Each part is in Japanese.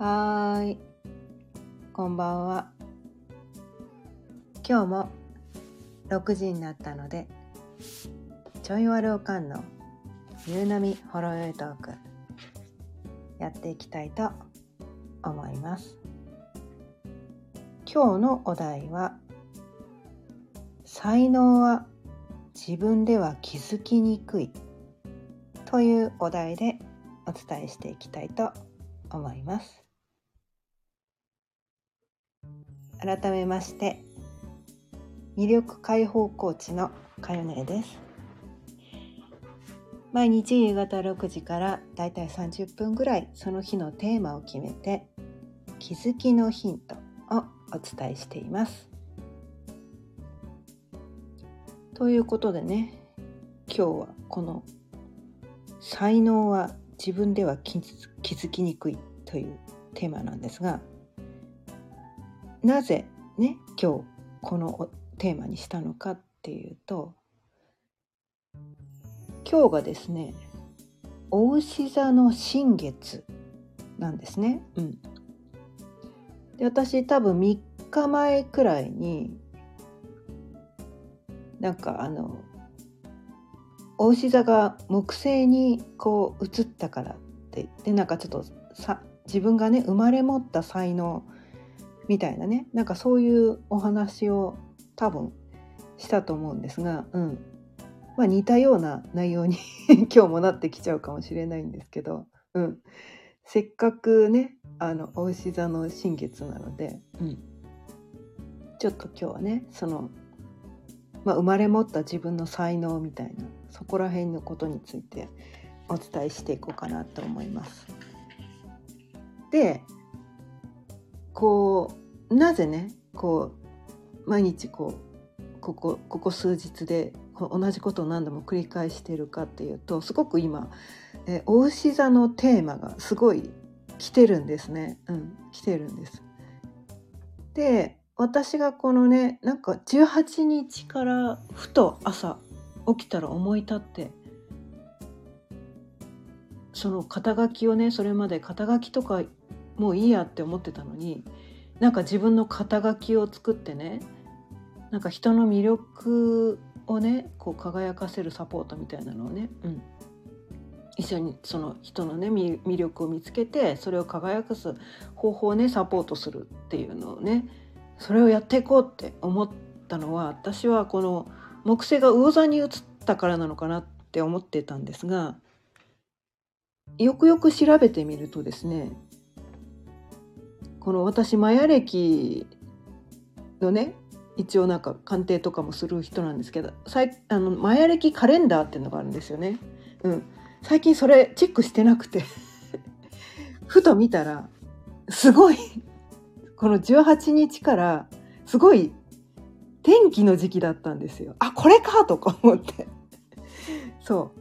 はーい、こんばんは。今日も6時になったので、ちょいわるおかんの夕波ほろよいトークやっていきたいと思います。今日のお題は、才能は自分では気づきにくいというお題でお伝えしていきたいと思います。改めまして魅力解放コーチのかよねです。毎日夕方6時からだいたい30分ぐらいその日のテーマを決めて気づきのヒントをお伝えしています。ということでね今日はこの才能は自分では気づきにくいというテーマなんですがなぜね今日このテーマにしたのかっていうと今日がですねお牛座の新月なんですね。うん、で私多分3日前くらいになんかあのお牛座が木星にこう移ったからってでなんかちょっとさ自分がね生まれ持った才能みたいなね。なんかそういうお話を多分したと思うんですが、うん。まあ、似たような内容に 今日もなってきちゃうかもしれないんですけど、うん、せっかくねあのお牛座の新月なので、うん、ちょっと今日はねその、まあ、生まれ持った自分の才能みたいなそこら辺のことについてお伝えしていこうかなと思います。でこうなぜねこう毎日こうここここ数日で同じことを何度も繰り返しているかっていうとすごく今、えお牛座のテーマがすごい来てるんですね。うん、来てるんです。で私がこのねなんか18日からふと朝起きたら思い立ってその肩書きをねそれまで肩書きとかもういいやって思ってたのになんか自分の肩書きを作ってねなんか人の魅力をねこう輝かせるサポートみたいなのをね、うん、一緒にその人のね魅力を見つけてそれを輝かす方法をねサポートするっていうのをねそれをやっていこうって思ったのは私はこの木星が魚座に移ったからなのかなって思ってたんですがよくよく調べてみるとですねこの私マヤ歴のね一応なんか鑑定とかもする人なんですけどあのマヤ歴カレンダーっていうのがあるんですよね。うん、最近それチェックしてなくて ふと見たらすごいこの18日からすごい天気の時期だったんですよ。あこれかとか思って そう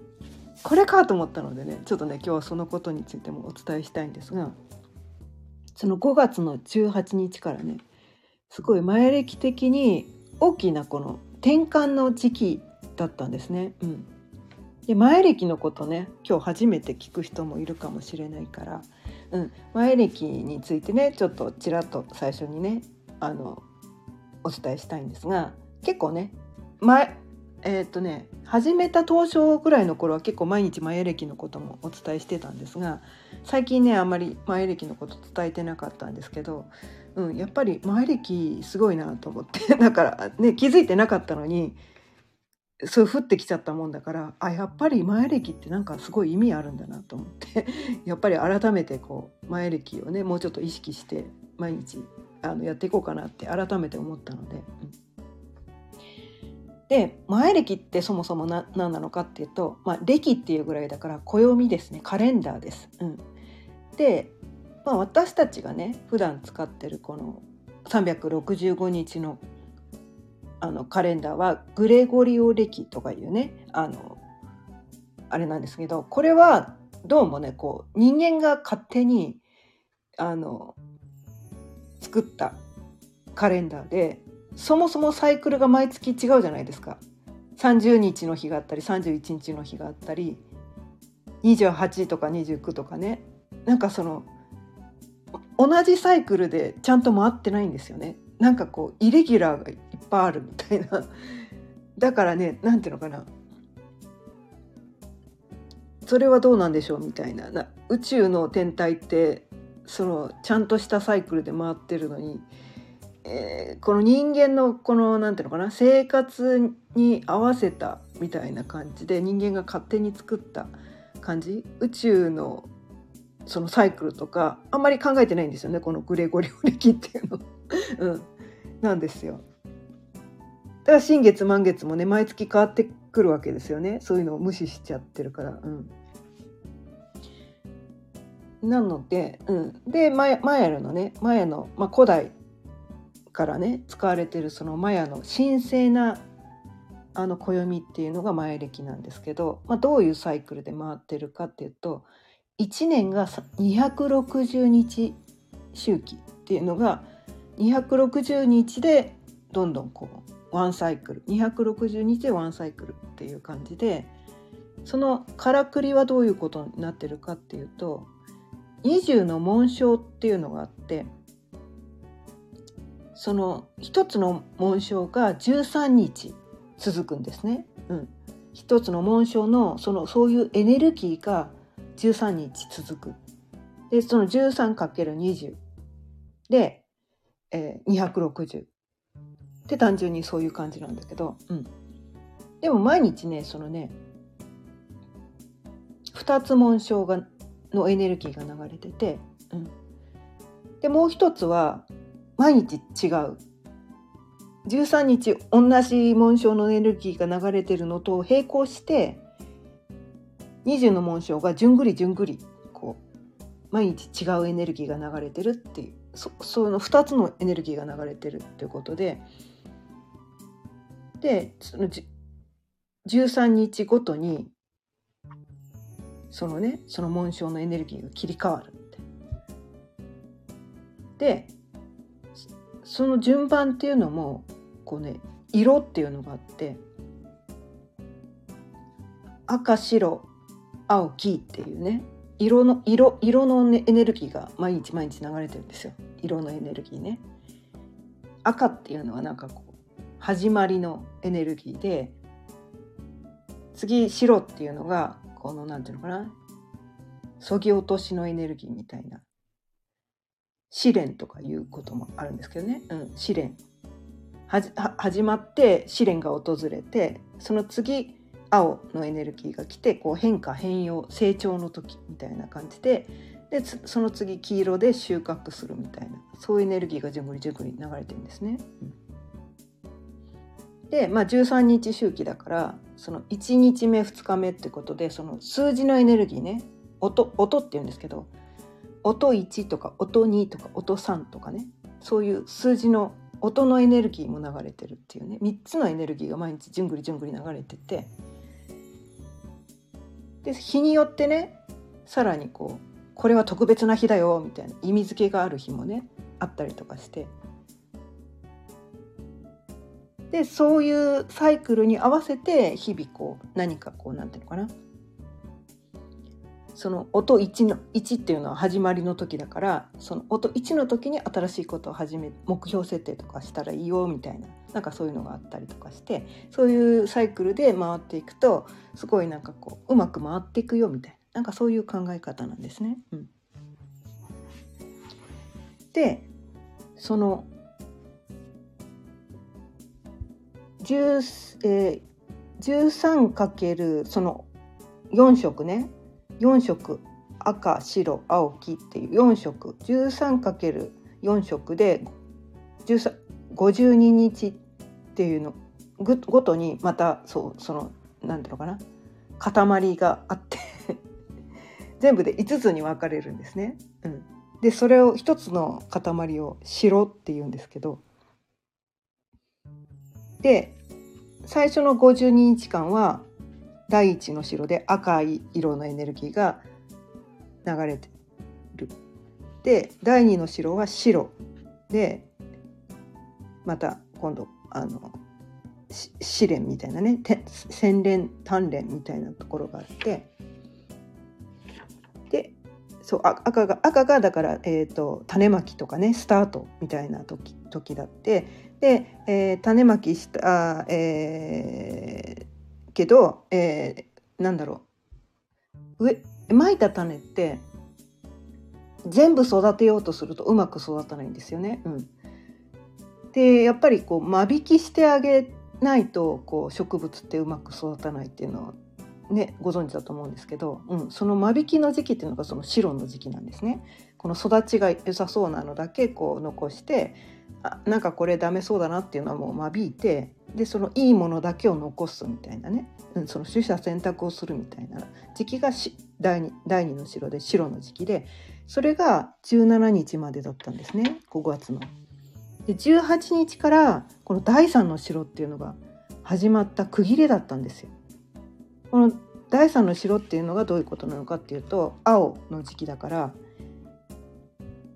これかと思ったのでねちょっとね今日はそのことについてもお伝えしたいんですが。その5月の18日からねすごい前歴的に大きなこの転換の時期だったんですね。うん、で前歴のことね今日初めて聞く人もいるかもしれないから、うん、前歴についてねちょっとちらっと最初にねあのお伝えしたいんですが結構ね前えー、っとね始めた当初ぐらいの頃は結構毎日前歴のこともお伝えしてたんですが最近ねあんまり前歴のこと伝えてなかったんですけど、うん、やっぱり前歴すごいなと思って だからね気づいてなかったのにそう降ってきちゃったもんだからあやっぱり前歴ってなんかすごい意味あるんだなと思って やっぱり改めてこう前歴をねもうちょっと意識して毎日あのやっていこうかなって改めて思ったので。うんで前歴ってそもそも何なのかっていうと、まあ、歴っていうぐらいだから暦ですねカレンダーです。うん、で、まあ、私たちがね普段使ってるこの365日のあのカレンダーはグレゴリオ暦とかいうねあのあれなんですけどこれはどうもねこう人間が勝手にあの作ったカレンダーでそもそもサイクルが毎月違うじゃないですか30日の日があったり31日の日があったり28とか29とかねなんかその同じサイクルでちゃんと回ってないんですよね。なんかこうイレギュラーがいっぱいあるみたいな。だからね何ていうのかなそれはどうなんでしょうみたいなな宇宙の天体ってそのちゃんとしたサイクルで回ってるのに、えー、この人間のこの何ていうのかな生活に合わせたみたいな感じで人間が勝手に作った感じ宇宙のそのサイクルとかあんまり考えてないんですよねこのグレゴリオ暦っていうの。うん、なんですよ。だから新月満月もね毎月変わってくるわけですよねそういうのを無視しちゃってるから。うんなので、うん、でマヤマヤのねマヤの、まあ、古代からね使われてるそのマヤの神聖なあの暦っていうのがマヤ暦なんですけど、まあ、どういうサイクルで回ってるかっていうと1年が260日周期っていうのが260日でどんどんこうワンサイクル260日でワンサイクルっていう感じでそのからくりはどういうことになってるかっていうと20の紋章っていうのがあってその一つの紋章が13日続くんですね。うん、一つの紋章のそのそういうエネルギーが13日続く。でその 13×20 で、えー、260で単純にそういう感じなんだけど、うん、でも毎日ねそのね2つ紋章がのエネルギーが流れてて、うん、でもう一つは毎日違う。13日同じ紋章のエネルギーが流れてるのと並行して20の紋章がじゅんぐりじゅんぐりこう毎日違うエネルギーが流れてるっていうそその2つのエネルギーが流れてるっていうことででその13日ごとにそのねその紋章のエネルギーが切り替わるって。でその順番っていうのもこうね色っていうのがあって赤白青黄っていうね色の色色の、ね、エネルギーが毎日毎日流れてるんですよ。色のエネルギーね。赤っていうのはなんかこう始まりのエネルギーで次白っていうのがこのなんていうのかなそぎ落としのエネルギーみたいな試練とかいうこともあるんですけどね、うん、試練。始まって試練が訪れてその次青のエネルギーが来てこう変化変容成長の時みたいな感じででその次黄色で収穫するみたいなそういうエネルギーがじゅんぐりじゅんぐり流れてるんですね。うん、で、まあ、13日周期だからその1日目2日目ってことでその数字のエネルギーね音音って言うんですけど音1とか音2とか音3とかね。そういう数字の音のエネルギーも流れてるっていうね。3つのエネルギーが毎日じゅんぐりじゅんぐり流れてて。で日によってねさらにこうこれは特別な日だよみたいな意味付けがある日もねあったりとかして。でそういうサイクルに合わせて日々こう何かこうなんていうのかな。その音1の1っていうのは始まりの時だからその音1の時に新しいことを始め目標設定とかしたらいいよみたいななんかそういうのがあったりとかしてそういうサイクルで回っていくとすごいなんかこううまく回っていくよみたいななんかそういう考え方なんですね。うん、でその10、えー、13× その4色ね4色赤白青黄っていう4色 13×4 色で52日っていうのごとにまたそうその何ていうのかな塊があって 全部で5つに分かれるんですね。うん、でそれを1つの塊を白っていうんですけどで最初の52日間は第一の白で赤い色のエネルギーが流れてる。で第二の白は白。でまた今度あの試練みたいなね洗練鍛錬みたいなところがあって。でそうあ赤が赤がだから、えー、と種まきとかねスタートみたいな時時だって。で、えー種まきした、えーけど、えーなんだろう上まいた種って全部育てようとするとうまく育たないんですよね。うん、でやっぱりこう間引きしてあげないとこう植物ってうまく育たないっていうのはねご存知だと思うんですけど、うん、その間引きの時期っていうのがその白の時期なんですね。この育ちが良さそうなのだけこう残してあなんかこれダメそうだなっていうのはもう間引いてでそのいいものだけを残すみたいなね、うん、その取捨選択をするみたいな時期がし第二第二の白で白の時期でそれが17日までだったんですね5月の。で18日からこの第三の白っていうのが始まった区切りだったんですよ。この第三の白っていうのがどういうことなのかっていうと青の時期だから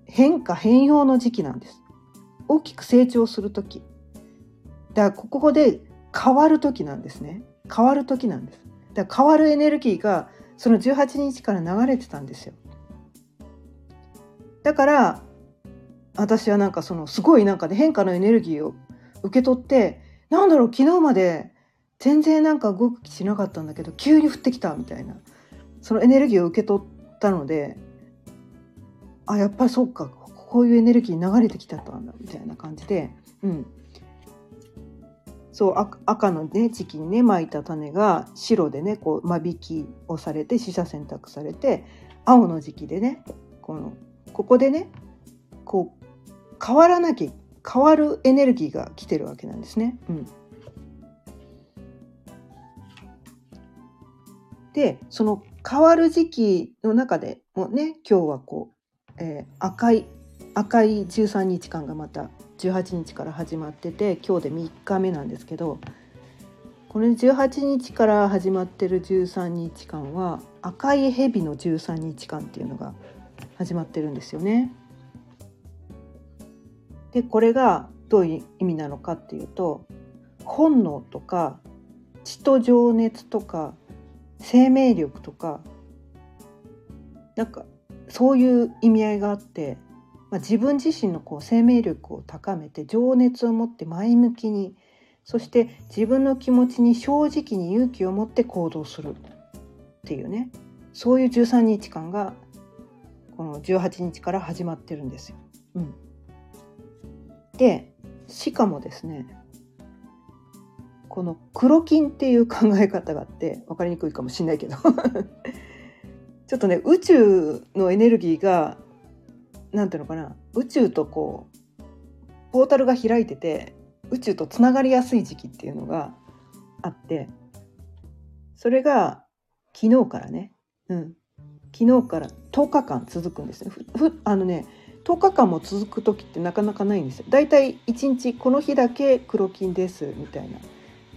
変化変容の時期なんです。大きく成長する時。だからここで変わる時なんですね。変わる時なんです。だから変わるエネルギーがその18日から流れてたんですよ。だから私はなんかそのすごいなんかね変化のエネルギーを受け取ってなんだろう昨日まで全然なんか動く気しなかったんだけど急に降ってきたみたいなそのエネルギーを受け取ったのであやっぱりそうか。こういうエネルギー流れてきたんだみたいな感じで、うん、そう赤のね時期にねまいた種が白でねこう間引きをされて取捨選択されて青の時期でねこのここでねこう変わらなきゃ変わるエネルギーが来てるわけなんですね。うん、でその変わる時期の中でもね今日はこう、えー赤い赤い13日間がまた18日から始まってて今日で3日目なんですけどこの18日から始まってる13日間は赤い蛇の13日間っていうのが始まってるんですよね。でこれがどういう意味なのかっていうと本能とか血と情熱とか生命力とかなんかそういう意味合いがあって、まあ、自分自身のこう生命力を高めて情熱を持って前向きにそして自分の気持ちに正直に勇気を持って行動するっていうねそういう13日間がこの18日から始まってるんですよ。うん、でしかもですねこの黒金っていう考え方があって分かりにくいかもしれないけど ちょっとね宇宙のエネルギーがなんていうのかな宇宙とこうポータルが開いてて宇宙とつながりやすい時期っていうのがあってそれが昨日からね、うん、昨日から10日間続くんですね。ふふあのね10日間も続く時ってなかなかないんですよ。だいたい1日この日だけ黒金ですみたいな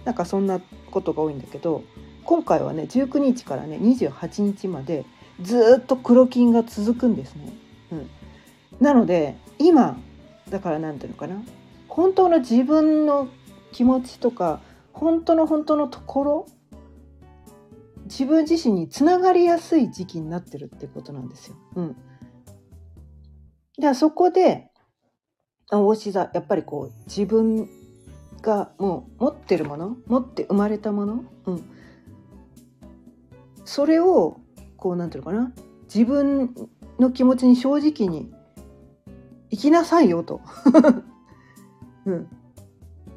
なんかそんなことが多いんだけど今回はね19日からね28日までずっと黒金が続くんですね。うん、なので今だからなんていうのかな。本当の自分の気持ちとか本当の本当のところ自分自身につながりやすい時期になってるってことなんですよ。うん、だからそこで大志座やっぱりこう自分がもう持ってるもの持って生まれたもの、うん、それをこうなんていうのかな。自分の気持ちに正直に生きなさいよと、うん、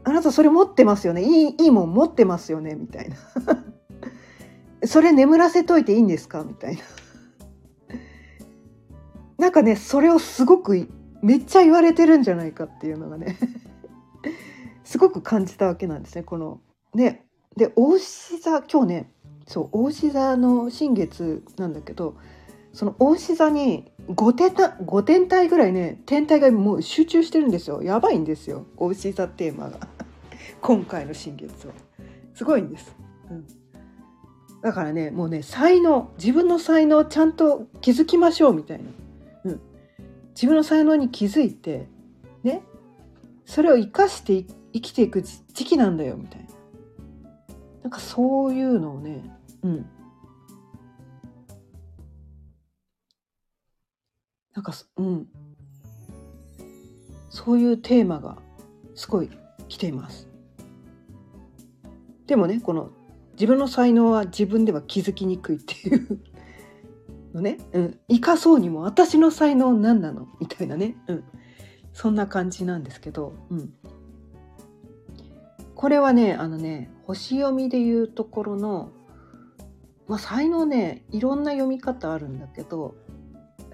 あなたそれ持ってますよね。いいいいもん持ってますよね。みたいな。それ眠らせといていいんですか？みたいな。なんかねそれをすごくめっちゃ言われてるんじゃないかっていうのがね。すごく感じたわけなんですね。このね。で大志座今日ねそう大志座の新月なんだけどその大志座に5点た5天体ぐらいね天体がもう集中してるんですよ。やばいんですよ。大志座テーマが。今回の新月は。すごいんです、うん、だからねもうね才能。自分の才能ちゃんと気づきましょうみたいな、うん、自分の才能に気づいてね。それを生かしてい生きていく時期なんだよみたいな。なんかそういうのをねうん。なんかうん。そういうテーマがすごい来ています。でもねこの自分の才能は自分では気づきにくいっていうのね、うん、生かそうにも私の才能何なのみたいなね、うん、そんな感じなんですけど、うん、これはねあのね星読みでいうところの、まあ、才能ねいろんな読み方あるんだけど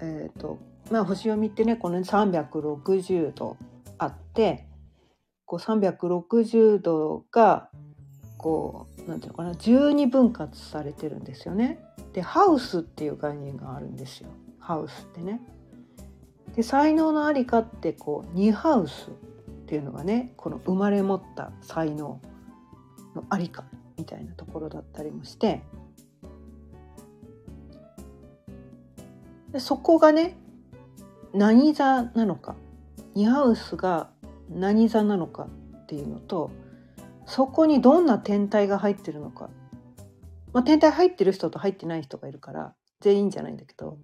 えっ、ー、とまあ星読みってねこの360度あってこう360度がこうなんていうのかな12分割されてるんですよね。でハウスっていう概念があるんですよハウスってね。で才能のありかってこう2ハウスっていうのがねこの生まれ持った才能のありかみたいなところだったりもしてでそこがね何座なのか？2ハウスが何座なのかっていうのとそこにどんな天体が入ってるのか、まあ、天体入ってる人と入ってない人がいるから全員じゃないんだけど。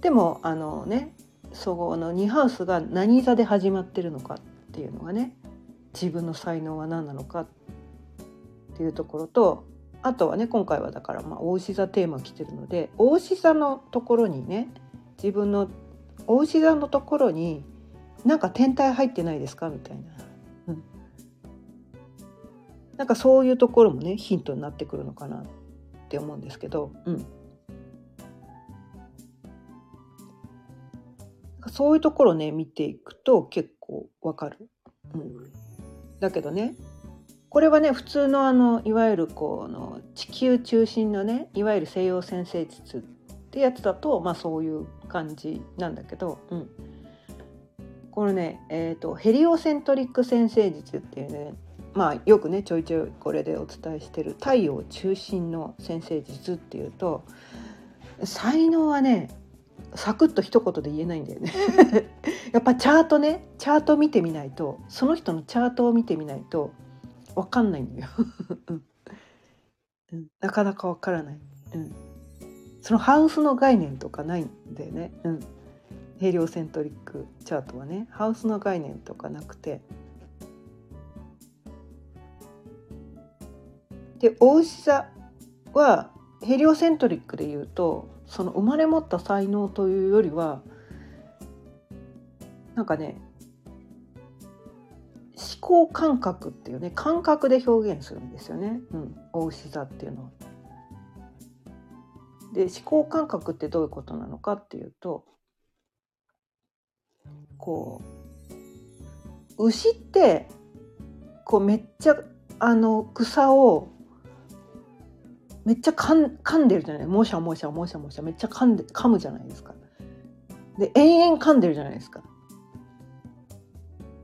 でもあのねそこの2ハウスが何座で始まってるのかっていうのがね自分の才能は何なのかっていうところとあとはね今回はだからまあ大牛座テーマ来てるので大牛座のところにね自分の大牛座のところになんか天体入ってないですか？みたいな。なんかそういうところもねヒントになってくるのかなって思うんですけど、うん、そういうところね見ていくと結構わかる、うん。だけどねこれはね普通のあのいわゆるこの地球中心のねいわゆる西洋先生術ってやつだとまあそういう感じなんだけど、うん、このね、えーとヘリオセントリック先生術っていうねまあよくねちょいちょいこれでお伝えしてる太陽中心の先生術っていうと才能はねサクッと一言で言えないんだよね。やっぱチャートねチャート見てみないとその人のチャートを見てみないと分かんないんだよ。うん、なかなか分からない、うん、そのハウスの概念とかないんだよね、うん、ヘリオセントリックチャートはね。ハウスの概念とかなくて。で大牛座はヘリオセントリックで言うとその生まれ持った才能というよりはなんかね思考感覚っていうね感覚で表現するんですよね、うん、大牛座っていうのは。で思考感覚ってどういうことなのかっていうとこう牛ってこうめっちゃあの草をめっちゃ噛ん噛んでるじゃない？もしゃもしゃもしゃもしゃめっちゃ噛んで噛むじゃないですか。で延々噛んでるじゃないですか。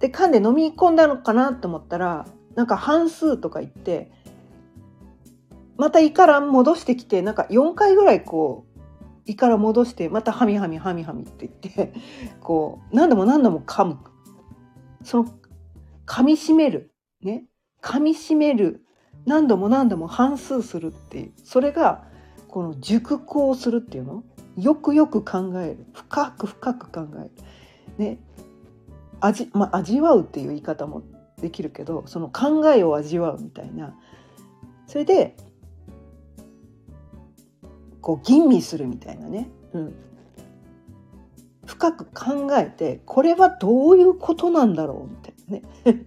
で噛んで飲み込んだのかなと思ったらなんか半数とか言ってまた胃から戻してきてなんか4回ぐらいこう胃から戻してまたハミハミハミハミって言ってこう何度も何度も噛む。その噛みしめる。ね。噛みしめる。何度も何度も反数するっていう。それがこの熟考するっていうの？よくよく考える。深く深く考える。ね。味,、まあ、味わうっていう言い方もできるけどその考えを味わうみたいな。それでこう吟味するみたいなね、うん、深く考えてこれはどういうことなんだろうみたいなね。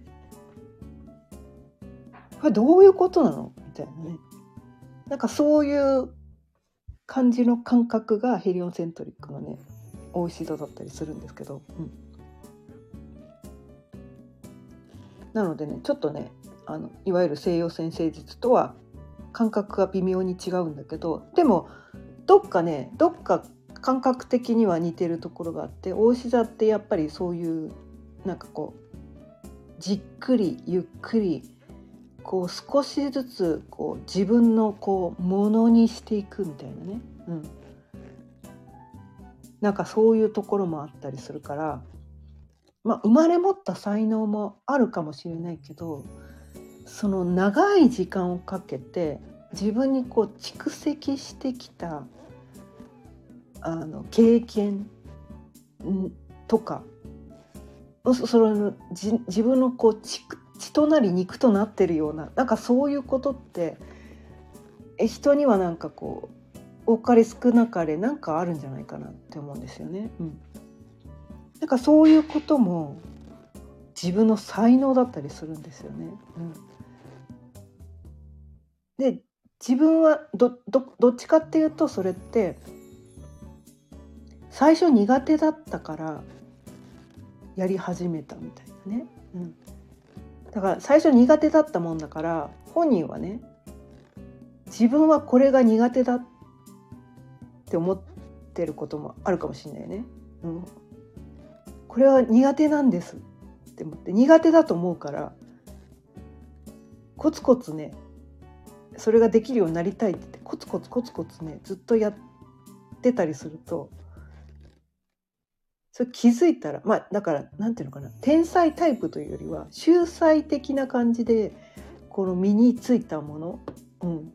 これどういうことなの？みたいなね。なんかそういう感じの感覚がヘリオンセントリックのね大石戸だったりするんですけど、うん、なのでねちょっとねあのいわゆる西洋先生術とは感覚が微妙に違うんだけどでもどっかねどっか感覚的には似てるところがあって大石座ってやっぱりそういうなんかこうじっくりゆっくりこう少しずつこう自分のこうものにしていくみたいなね、うん、なんかそういうところもあったりするから、まあ、生まれ持った才能もあるかもしれないけどその長い時間をかけて自分にこう蓄積してきたあの経験とかその自分のこう血血となり肉となってるようななんかそういうことって人にはなんかこう多かれ少なかれなんかあるんじゃないかなって思うんですよね。うん、なんかそういうことも自分の才能だったりするんですよね。うん、で自分はどどどっちかっていうとそれって最初苦手だったからやり始めたみたいなね、うん、だから最初苦手だったもんだから本人はね自分はこれが苦手だって思ってることもあるかもしれないね。うん、これは苦手なんですって思って苦手だと思うからコツコツねそれができるようになりたいって言ってコツコツコツコツねずっとやってたりするとそれ気づいたらまあだから何ていうのかな天才タイプというよりは秀才的な感じでこの身についたもの、うん、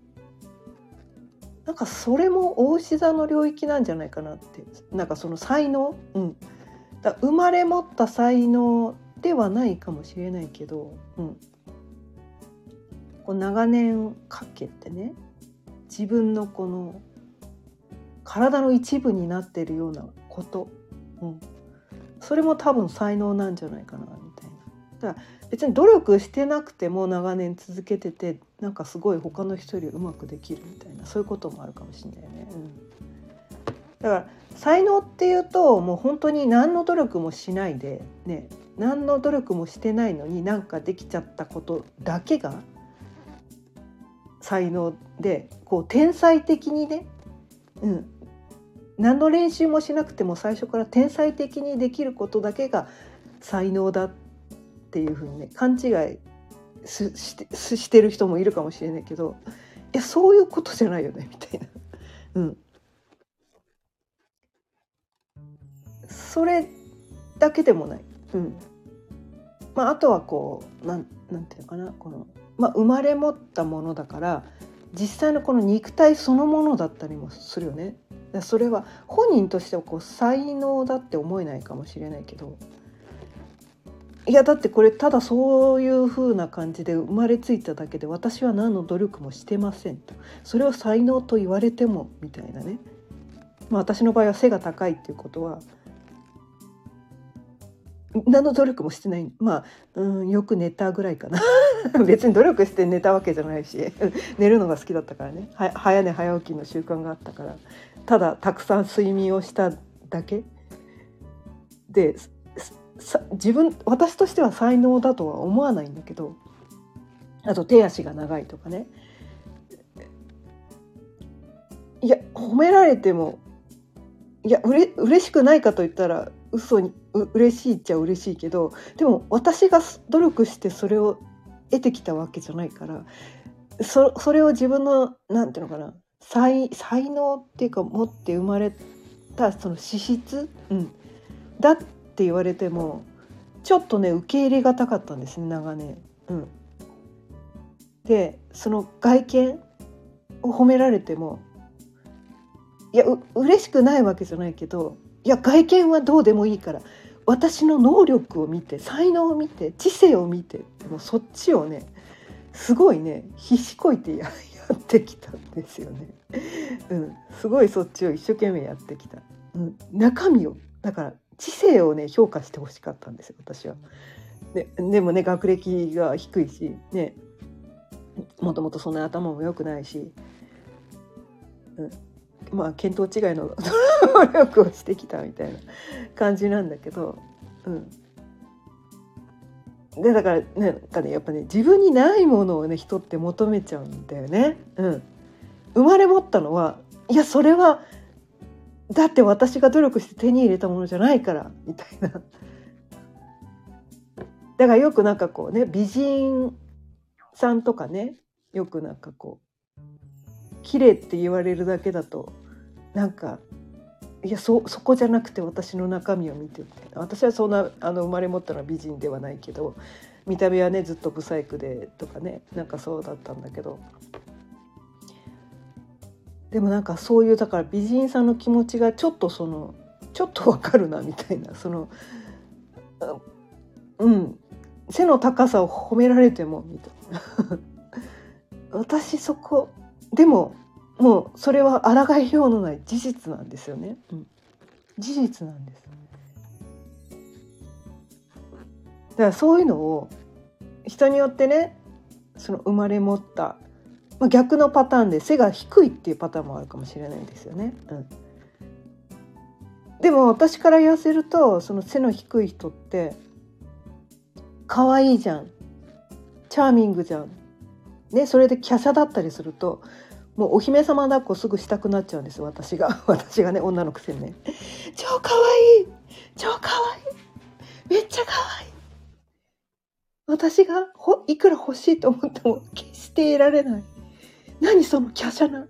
なんかそれも大志座の領域なんじゃないかなって。なんかその才能、うん、だ生まれ持った才能ではないかもしれないけど、うん、こう長年かけてね自分のこの体の一部になっているようなこと。うん、それも多分才能なんじゃないかなみたいな。だから別に努力してなくても長年続けててなんかすごい他の人よりうまくできるみたいなそういうこともあるかもしれないね。うん、だから才能っていうともう本当に何の努力もしないでね何の努力もしてないのになんかできちゃったことだけが才能でこう天才的にね、うん、何の練習もしなくても最初から天才的にできることだけが才能だっていうふうにね勘違いしてしてる人もいるかもしれないけどいやそういうことじゃないよねみたいな。うん、それだけでもない。うんまあ、あとはこうなんなんていうのかなこの、まあ、生まれ持ったものだから実際のこの肉体そのものだったりもするよね。それは本人としてはこう才能だって思えないかもしれないけど。いやだってこれただそういう風な感じで生まれついただけで私は何の努力もしてませんと。それを才能と言われてもみたいなね、まあ、私の場合は背が高いっていうことは何の努力もしてない。まあ、うん、よく寝たぐらいかな。別に努力して寝たわけじゃないし 寝るのが好きだったからね。は早寝早起きの習慣があったから。ただたくさん睡眠をしただけ。で自分私としては才能だとは思わないんだけどあと手足が長いとかね。いや褒められてもいやうれ嬉しくないかと言ったら嘘にう嬉しいっちゃ嬉しいけどでも私が努力してそれを得てきたわけじゃないからそれを自分のなんていうのかな才才能っていうか持って生まれたその資質、うん、だって言われてもちょっとね受け入れがたかったんですね長年。うん、でその外見を褒められてもいやう嬉しくないわけじゃないけどいや外見はどうでもいいから私の能力を見て才能を見て知性を見てもうそっちをねすごいね必死こいてやってきたんですよね。うん、すごいそっちを一生懸命やってきた。うん、中身をだから知性をね評価してほしかったんですよ私は。ででもね学歴が低いしねもともとそんな頭も良くないし、うん、まあ見当違いの努力をしてきたみたいな感じなんだけど、うん、でだからなんかねやっぱね自分にないものをね人って求めちゃうんだよね。うん、生まれ持ったのはいやそれはだって私が努力して手に入れたものじゃないからみたいな。だからよくなんかこうね美人さんとかねよくなんかこう綺麗って言われるだけだとなんかいやそそこじゃなくて私の中身を見て私はそんなあの生まれ持ったのは美人ではないけど見た目はねずっとブサイクでとかねなんかそうだったんだけど。でもなんかそういうだから美人さんの気持ちがちょっとそのちょっとわかるなみたいなそのうん背の高さを褒められてもみたいな。私そこでももうそれは抗いようのない事実なんですよね、うん、事実なんですだからそういうのを人によってねその生まれ持った、まあ、逆のパターンで背が低いっていうパターンもあるかもしれないですよね。うん、でも私から言わせるとその背の低い人って可愛いじゃん。チャーミングじゃん、ね、それで華奢だったりするともうお姫様抱っこすぐしたくなっちゃうんです私が。私がね女のくせにね。超可愛い。い超可愛い。いめっちゃ可愛い。い私がほいくら欲しいと思っても決して得られない。何その華奢な。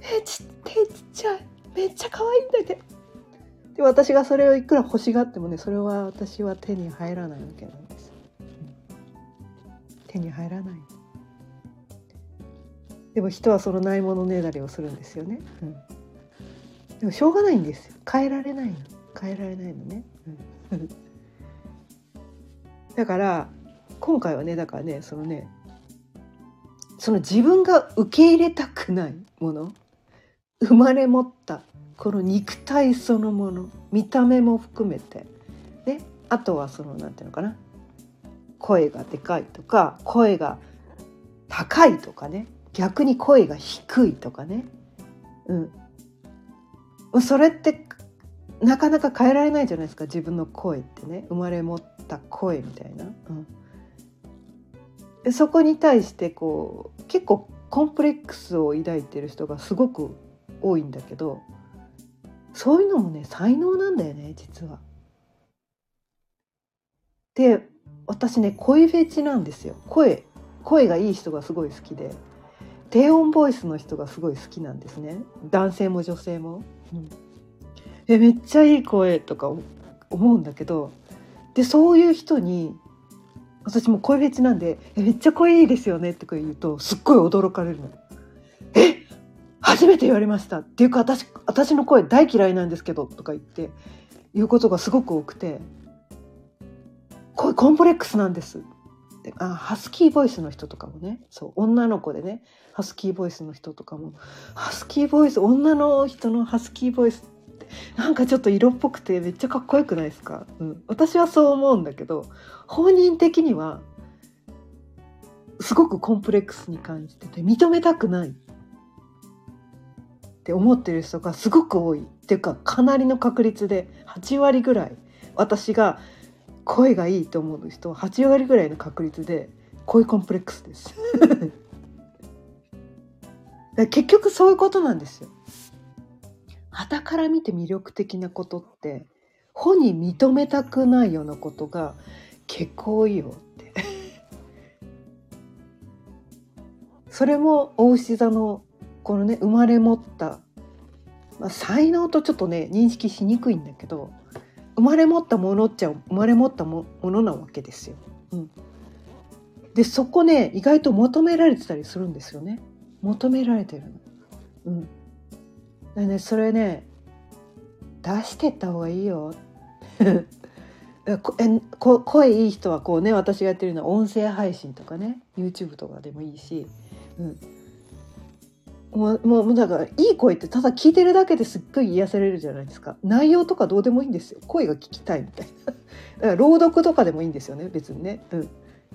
えち手ちっちゃい。めっちゃ可愛いんだけど。で私がそれをいくら欲しがってもねそれは私は手に入らないわけなんです、手に入らない。でも人はそのないものねだりをするんですよね、うん、でもしょうがないんですよ。変えられないの。変えられないのね、うん、だから今回はねだからねそのねその自分が受け入れたくないもの生まれ持ったこの肉体そのもの見た目も含めて、ね、あとはその何て言うのかな声がでかいとか声が高いとかね逆に声が低いとかね、うん、それってなかなか変えられないじゃないですか。自分の声ってね。生まれ持った声みたいな。うん。そこに対してこう結構コンプレックスを抱いてる人がすごく多いんだけどそういうのもね才能なんだよね実は。で私ね声フェチなんですよ。声声がいい人がすごい好きで。低音ボイスの人がすごい好きなんですね男性も女性も。うん、えめっちゃいい声とか思うんだけどでそういう人に私も声フェチなんで「えめっちゃ声いいですよね」とか言うとすっごい驚かれるの。え初めて言われましたっていうか私私の声大嫌いなんですけどとか言って言うことがすごく多くて声コンプレックスなんですであハスキーボイスの人とかもねそう女の子でねハスキーボイスの人とかもハスキーボイス女の人のハスキーボイスってなんかちょっと色っぽくてめっちゃかっこよくないですか、うん、私はそう思うんだけど本人的にはすごくコンプレックスに感じてて認めたくない。って思ってる人がすごく多い。っていうかかなりの確率で8割ぐらい。私が声がいいと思う人は8割ぐらいの確率で声コンプレックスです 結局そういうことなんですよ。傍から見て魅力的なことって本人認めたくないようなことが結構多いよって それも大牛座のこのね生まれ持った、まあ、才能とちょっとね認識しにくいんだけど生まれ持ったものっちゃ生まれ持ったものなわけですよ。うん、でそこね意外と求められてたりするんですよね。求められてるの。うんだねそれね出してった方がいいよ えこ声いい人はこうね私がやってるのは音声配信とかね YouTube とかでもいいし、うん、もうもうだからいい声ってただ聞いてるだけですっごい癒されるじゃないですか。内容とかどうでもいいんですよ。声が聞きたいみたいな。だから朗読とかでもいいんですよね別にね、うん、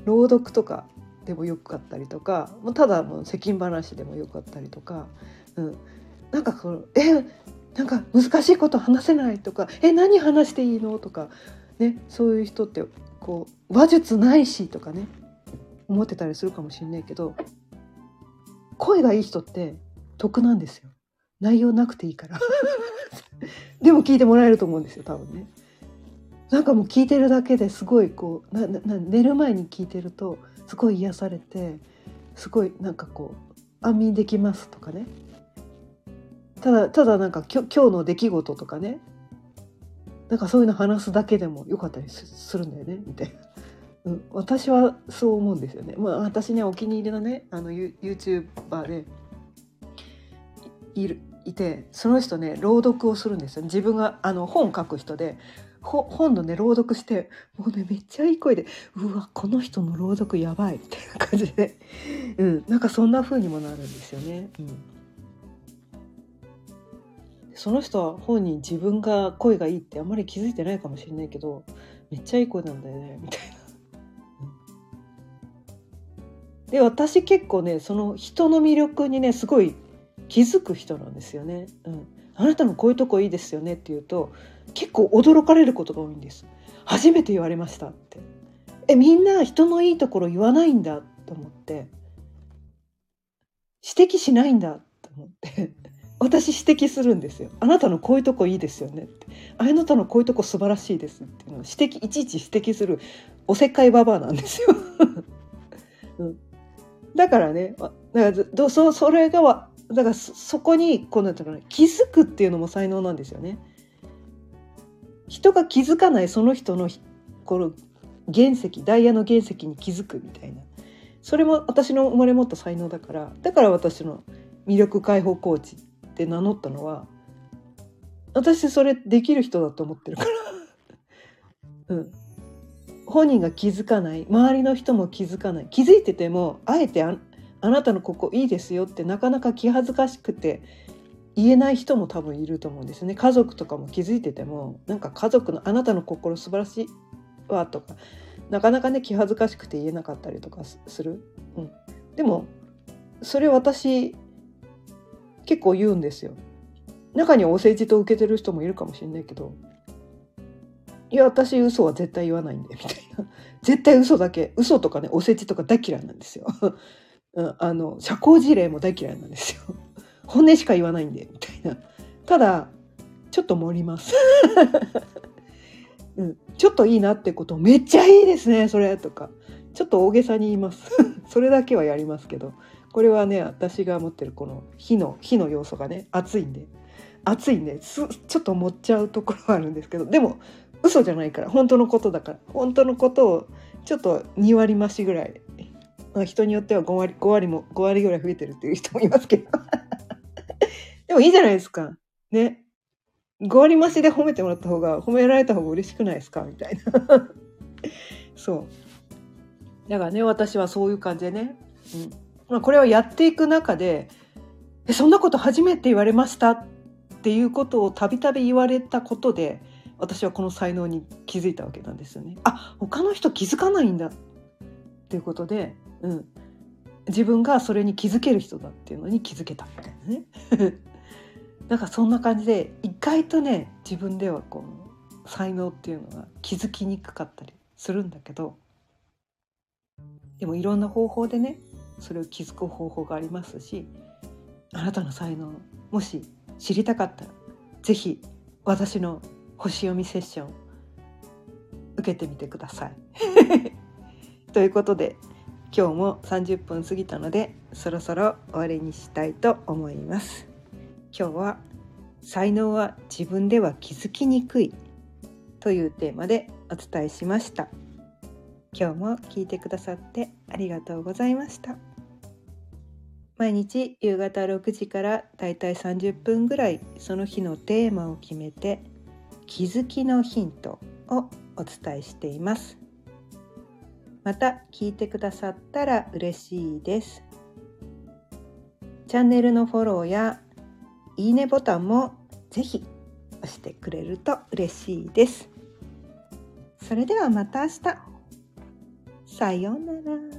朗読とかでもよかったりとかもうただの世間話でもよかったりとか、うん、なんかこのえなんか難しいこと話せないとかえ何話していいのとかね。そういう人ってこう話術ないしとかね。思ってたりするかもしれないけど声がいい人って得なんですよ。内容なくていいから。でも聞いてもらえると思うんですよ多分ね。なんかもう聞いてるだけですごいこうなな寝る前に聞いてるとすごい癒されてすごいなんかこう安眠できますとかね。ただただなんか今日の出来事とかね。なんかそういうの話すだけでもよかったりするんだよねみたいな、うん、私はそう思うんですよね。まあ、私ねお気に入りのねあの YouTuber でいるいてその人ね朗読をするんですよ。自分があの本書く人で本のね朗読してもうねめっちゃいい声でうわこの人の朗読やばいみたいな感じで、うん、なんかそんな風にもなるんですよね。うん、その人は本人自分が声がいいってあんまり気づいてないかもしれないけどめっちゃいい声なんだよねみたいな。で私結構ねその人の魅力にねすごい気づく人なんですよね。うん、あなたのこういうとこいいですよねって言うと結構驚かれることが多いんです。初めて言われましたって。えみんな人のいいところ言わないんだと思って指摘しないんだと思って 私指摘するんですよ。あなたのこういうとこいいですよねって。あなたのこういうとこ素晴らしいですっていうのを指摘いちいち指摘するおせっかいババアなんですよ。うん、だからねだからそそれがだからそこにこうなんていうか気づくっていうのも才能なんですよね。人が気づかないその人のこの原石ダイヤの原石に気づくみたいな。それも私の生まれ持った才能だから。だから私の魅力解放コーチって名乗ったのは私それできる人だと思ってるから。うん。本人が気づかない周りの人も気づかない。気づいててもあえてああなたのここいいですよってなかなか気恥ずかしくて言えない人も多分いると思うんですね。家族とかも気づいててもなんか家族のあなたの心素晴らしいわとかなかなかね気恥ずかしくて言えなかったりとかする、うん、でもそれ私結構言うんですよ。中にはお世辞と受けてる人もいるかもしれないけどいや私嘘は絶対言わないんでみたいな。絶対嘘だけ嘘とかねお世辞とか大嫌いなんですよ。あの社交辞令も大嫌いなんですよ。本音しか言わないんでみたいな。ただちょっと盛ります。うん、ちょっといいなってことめっちゃいいですねそれとか。ちょっと大げさに言います。それだけはやりますけど。これはね私が持ってるこの火の火の要素がね熱いんで。熱いんでちょっと持っちゃうところはあるんですけど。でも嘘じゃないから本当のことだから。本当のことをちょっと2割増しぐらい、人によっては5割 ,5 割も5割ぐらい増えてるっていう人もいますけど。でもいいじゃないですか。ね。5割増しで褒めてもらった方が褒められた方が嬉しくないですか？みたいな。そう。だからね私はそういう感じでね、うん。まあ、これをやっていく中でえそんなこと初めて言われました？っていうことをたびたび言われたことで私はこの才能に気づいたわけなんですよね。あ他の人気づかないんだ。っていうことでうん、自分がそれに気づける人だっていうのに気づけたみたいなね なんかそんな感じで意外とね自分ではこう才能っていうのが気づきにくかったりするんだけどでもいろんな方法でねそれを気づく方法がありますしあなたの才能もし知りたかったら是非私の星読みセッション受けてみてください。ということで今日も30分過ぎたのでそろそろ終わりにしたいと思います。今日は才能は自分では気づきにくいというテーマでお伝えしました。今日も聞いてくださってありがとうございました。毎日夕方6時からだいたい30分ぐらいその日のテーマを決めて気づきのヒントをお伝えしています。また聞いてくださったら嬉しいです。チャンネルのフォローやいいねボタンもぜひ押してくれると嬉しいです。それではまた明日。さようなら。